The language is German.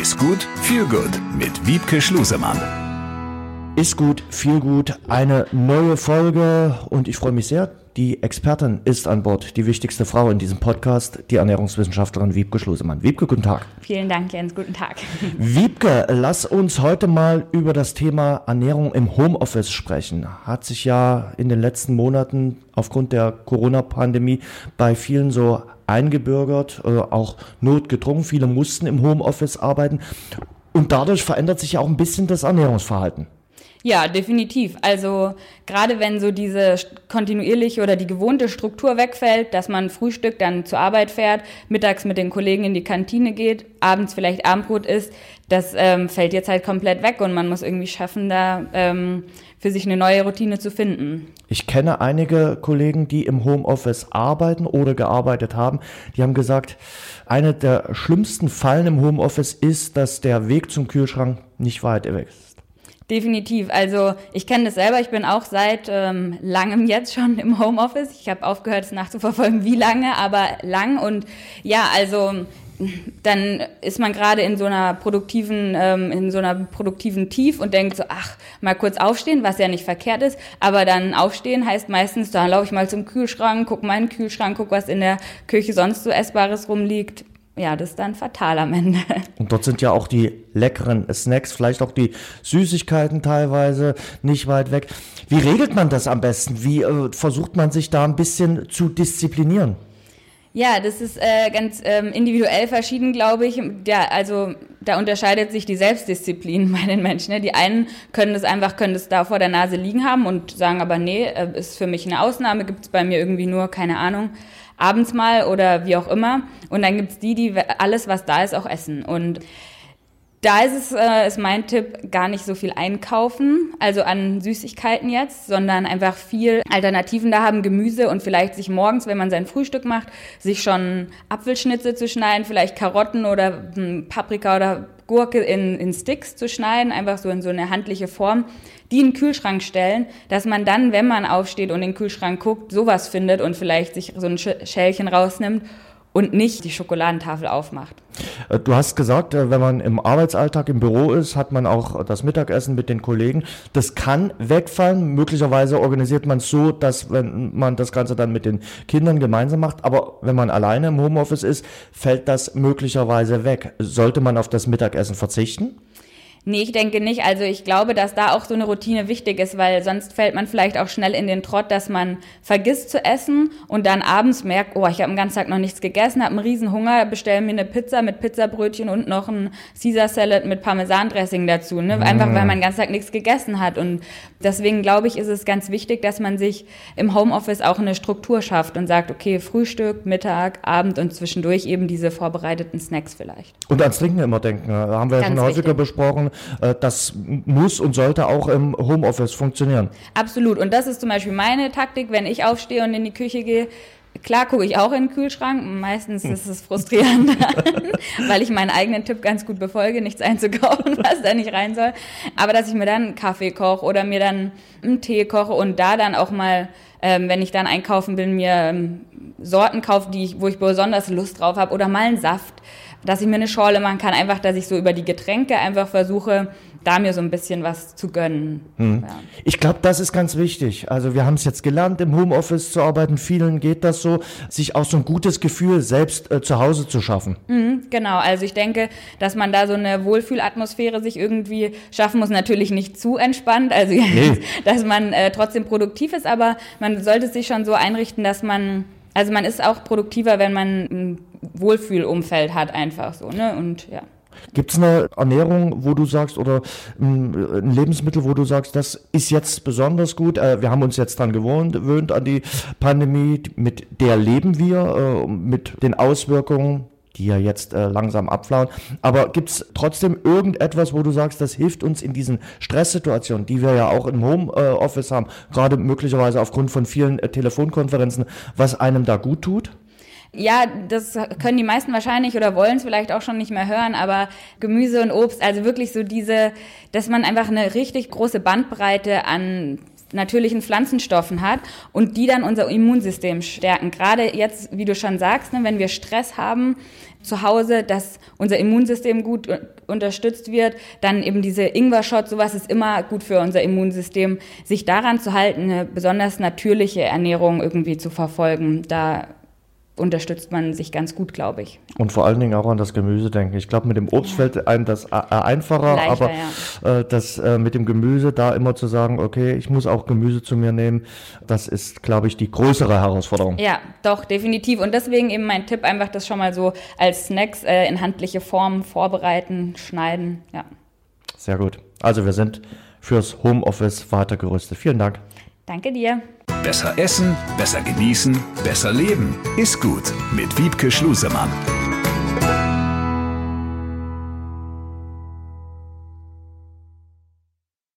Ist gut, viel gut mit Wiebke Schlusemann. Ist gut, viel gut, eine neue Folge und ich freue mich sehr. Die Expertin ist an Bord, die wichtigste Frau in diesem Podcast, die Ernährungswissenschaftlerin Wiebke Schlusemann. Wiebke, guten Tag. Vielen Dank, Jens, guten Tag. Wiebke, lass uns heute mal über das Thema Ernährung im Homeoffice sprechen. Hat sich ja in den letzten Monaten aufgrund der Corona-Pandemie bei vielen so eingebürgert, äh, auch notgedrungen. Viele mussten im Homeoffice arbeiten. Und dadurch verändert sich ja auch ein bisschen das Ernährungsverhalten. Ja, definitiv. Also gerade wenn so diese kontinuierliche oder die gewohnte Struktur wegfällt, dass man Frühstück dann zur Arbeit fährt, mittags mit den Kollegen in die Kantine geht, abends vielleicht Abendbrot isst, das ähm, fällt jetzt halt komplett weg und man muss irgendwie schaffen, da ähm, für sich eine neue Routine zu finden. Ich kenne einige Kollegen, die im Homeoffice arbeiten oder gearbeitet haben. Die haben gesagt, eine der schlimmsten Fallen im Homeoffice ist, dass der Weg zum Kühlschrank nicht weit weg ist. Definitiv. Also ich kenne das selber. Ich bin auch seit ähm, langem jetzt schon im Homeoffice. Ich habe aufgehört, es nachzuverfolgen, wie lange, aber lang. Und ja, also dann ist man gerade in so einer produktiven, ähm, in so einer produktiven Tief und denkt so, ach, mal kurz aufstehen, was ja nicht verkehrt ist. Aber dann aufstehen heißt meistens, da laufe ich mal zum Kühlschrank, guck mal in den Kühlschrank, guck, was in der Küche sonst so Essbares rumliegt ja, das ist dann fatal am Ende. Und dort sind ja auch die leckeren Snacks, vielleicht auch die Süßigkeiten teilweise nicht weit weg. Wie regelt man das am besten? Wie äh, versucht man sich da ein bisschen zu disziplinieren? Ja, das ist äh, ganz ähm, individuell verschieden, glaube ich. Ja, also da unterscheidet sich die Selbstdisziplin bei den Menschen. Ne? Die einen können das einfach, können das da vor der Nase liegen haben und sagen aber, nee, äh, ist für mich eine Ausnahme, gibt es bei mir irgendwie nur, keine Ahnung abends mal oder wie auch immer. Und dann gibt's die, die alles, was da ist, auch essen. Und da ist es, äh, ist mein Tipp, gar nicht so viel einkaufen, also an Süßigkeiten jetzt, sondern einfach viel Alternativen da haben, Gemüse und vielleicht sich morgens, wenn man sein Frühstück macht, sich schon Apfelschnitze zu schneiden, vielleicht Karotten oder hm, Paprika oder Gurke in, in Sticks zu schneiden, einfach so in so eine handliche Form, die in den Kühlschrank stellen, dass man dann, wenn man aufsteht und in den Kühlschrank guckt, sowas findet und vielleicht sich so ein Schälchen rausnimmt und nicht die Schokoladentafel aufmacht. Äh, du hast gesagt, äh, wenn man im Arbeitsalltag im Büro ist, hat man auch das Mittagessen mit den Kollegen. Das kann wegfallen. Möglicherweise organisiert man es so, dass wenn man das Ganze dann mit den Kindern gemeinsam macht. Aber wenn man alleine im Homeoffice ist, fällt das möglicherweise weg. Sollte man auf das Mittagessen verzichten? Nee, ich denke nicht. Also ich glaube, dass da auch so eine Routine wichtig ist, weil sonst fällt man vielleicht auch schnell in den Trott, dass man vergisst zu essen und dann abends merkt, oh, ich habe den ganzen Tag noch nichts gegessen, habe einen riesen Hunger, bestelle mir eine Pizza mit Pizzabrötchen und noch ein Caesar Salad mit Parmesandressing dazu. Ne? Einfach weil man den ganzen Tag nichts gegessen hat. Und deswegen glaube ich, ist es ganz wichtig, dass man sich im Homeoffice auch eine Struktur schafft und sagt, okay, Frühstück, Mittag, Abend und zwischendurch eben diese vorbereiteten Snacks vielleicht. Und ans Trinken immer denken. Da haben wir ja schon häufiger besprochen das muss und sollte auch im Homeoffice funktionieren. Absolut. Und das ist zum Beispiel meine Taktik, wenn ich aufstehe und in die Küche gehe. Klar gucke ich auch in den Kühlschrank. Meistens hm. ist es frustrierend, weil ich meinen eigenen Tipp ganz gut befolge, nichts einzukaufen, was da nicht rein soll. Aber dass ich mir dann einen Kaffee koche oder mir dann einen Tee koche und da dann auch mal, ähm, wenn ich dann einkaufen bin, mir ähm, Sorten kaufe, die ich, wo ich besonders Lust drauf habe oder mal einen Saft dass ich mir eine Schorle machen kann, einfach, dass ich so über die Getränke einfach versuche, da mir so ein bisschen was zu gönnen. Hm. Ja. Ich glaube, das ist ganz wichtig. Also wir haben es jetzt gelernt, im Homeoffice zu arbeiten. Vielen geht das so, sich auch so ein gutes Gefühl selbst äh, zu Hause zu schaffen. Mhm, genau. Also ich denke, dass man da so eine Wohlfühlatmosphäre sich irgendwie schaffen muss. Natürlich nicht zu entspannt, also nee. dass man äh, trotzdem produktiv ist, aber man sollte sich schon so einrichten, dass man also man ist auch produktiver, wenn man ein Wohlfühlumfeld hat, einfach so, ne? Und ja. Gibt es eine Ernährung, wo du sagst, oder ein Lebensmittel, wo du sagst, das ist jetzt besonders gut? Äh, wir haben uns jetzt dran gewöhnt an die Pandemie, mit der leben wir, äh, mit den Auswirkungen die ja jetzt äh, langsam abflauen. Aber gibt es trotzdem irgendetwas, wo du sagst, das hilft uns in diesen Stresssituationen, die wir ja auch im Homeoffice haben, gerade möglicherweise aufgrund von vielen Telefonkonferenzen, was einem da gut tut? Ja, das können die meisten wahrscheinlich oder wollen es vielleicht auch schon nicht mehr hören, aber Gemüse und Obst, also wirklich so diese, dass man einfach eine richtig große Bandbreite an natürlichen Pflanzenstoffen hat und die dann unser Immunsystem stärken. Gerade jetzt, wie du schon sagst, ne, wenn wir Stress haben zu Hause, dass unser Immunsystem gut unterstützt wird, dann eben diese Ingwer-Shot, sowas ist immer gut für unser Immunsystem, sich daran zu halten, eine besonders natürliche Ernährung irgendwie zu verfolgen. Da unterstützt man sich ganz gut, glaube ich. Und vor allen Dingen auch an das Gemüse denken. Ich glaube, mit dem Obst fällt einem das einfacher, Leichter, aber ja. äh, das äh, mit dem Gemüse da immer zu sagen, okay, ich muss auch Gemüse zu mir nehmen, das ist, glaube ich, die größere Herausforderung. Ja, doch, definitiv. Und deswegen eben mein Tipp, einfach das schon mal so als Snacks äh, in handliche Form vorbereiten, schneiden, ja. Sehr gut. Also wir sind fürs Homeoffice weitergerüstet. Vielen Dank. Danke dir. Besser essen, besser genießen, besser leben. Ist gut mit Wiebke Schlusemann.